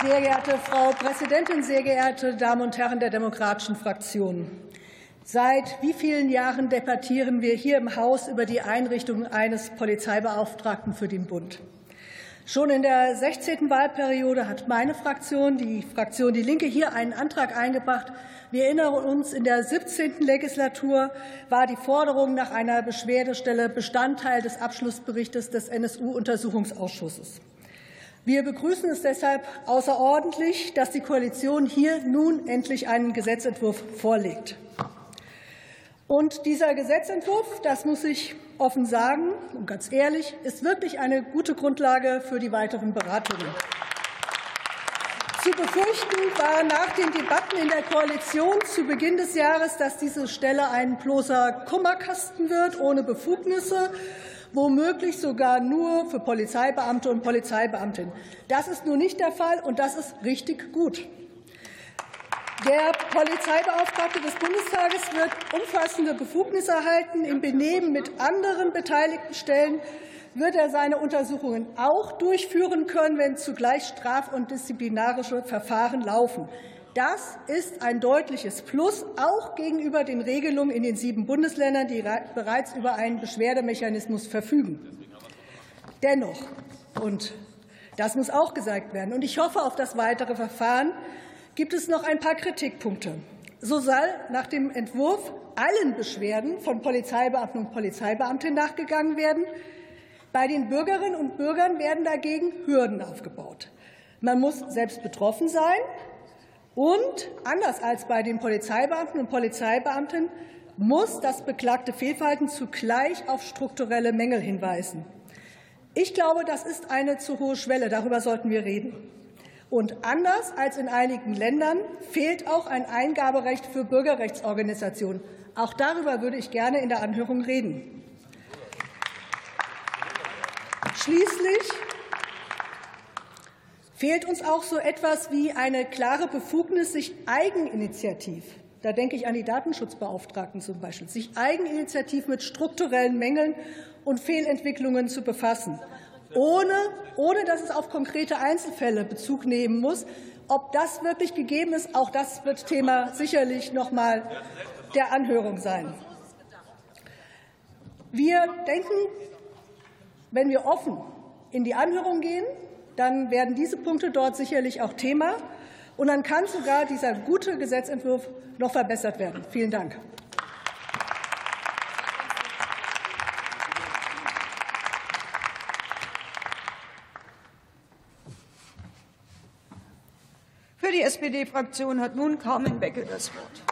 Sehr geehrte Frau Präsidentin, sehr geehrte Damen und Herren der demokratischen Fraktionen! Seit wie vielen Jahren debattieren wir hier im Haus über die Einrichtung eines Polizeibeauftragten für den Bund? Schon in der 16. Wahlperiode hat meine Fraktion, die Fraktion Die Linke, hier einen Antrag eingebracht. Wir erinnern uns, in der 17. Legislatur war die Forderung nach einer Beschwerdestelle Bestandteil des Abschlussberichtes des NSU-Untersuchungsausschusses. Wir begrüßen es deshalb außerordentlich, dass die Koalition hier nun endlich einen Gesetzentwurf vorlegt. Und dieser Gesetzentwurf, das muss ich offen sagen und ganz ehrlich, ist wirklich eine gute Grundlage für die weiteren Beratungen. Zu befürchten war nach den Debatten in der Koalition zu Beginn des Jahres, dass diese Stelle ein bloßer Kummerkasten wird, ohne Befugnisse, womöglich sogar nur für Polizeibeamte und Polizeibeamtinnen. Das ist nun nicht der Fall, und das ist richtig gut. Der Polizeibeauftragte des Bundestages wird umfassende Befugnisse erhalten. Im Benehmen mit anderen beteiligten Stellen wird er seine Untersuchungen auch durchführen können, wenn zugleich straf- und disziplinarische Verfahren laufen. Das ist ein deutliches Plus, auch gegenüber den Regelungen in den sieben Bundesländern, die bereits über einen Beschwerdemechanismus verfügen. Dennoch, und das muss auch gesagt werden, und ich hoffe auf das weitere Verfahren, gibt es noch ein paar Kritikpunkte. So soll nach dem Entwurf allen Beschwerden von Polizeibeamten und Polizeibeamtinnen nachgegangen werden. Bei den Bürgerinnen und Bürgern werden dagegen Hürden aufgebaut. Man muss selbst betroffen sein und anders als bei den Polizeibeamten und Polizeibeamtinnen muss das beklagte Fehlverhalten zugleich auf strukturelle Mängel hinweisen. Ich glaube, das ist eine zu hohe Schwelle. Darüber sollten wir reden. Und anders als in einigen Ländern fehlt auch ein Eingaberecht für Bürgerrechtsorganisationen. Auch darüber würde ich gerne in der Anhörung reden. Schließlich fehlt uns auch so etwas wie eine klare Befugnis, sich eigeninitiativ da denke ich an die Datenschutzbeauftragten zum Beispiel, sich eigeninitiativ mit strukturellen Mängeln und Fehlentwicklungen zu befassen ohne, ohne dass es auf konkrete Einzelfälle Bezug nehmen muss. Ob das wirklich gegeben ist, auch das wird Thema sicherlich noch mal der Anhörung sein. Wir denken, wenn wir offen in die Anhörung gehen, dann werden diese Punkte dort sicherlich auch Thema. Und dann kann sogar dieser gute Gesetzentwurf noch verbessert werden. Vielen Dank. Für die SPD-Fraktion hat nun Carmen Becke das Wort.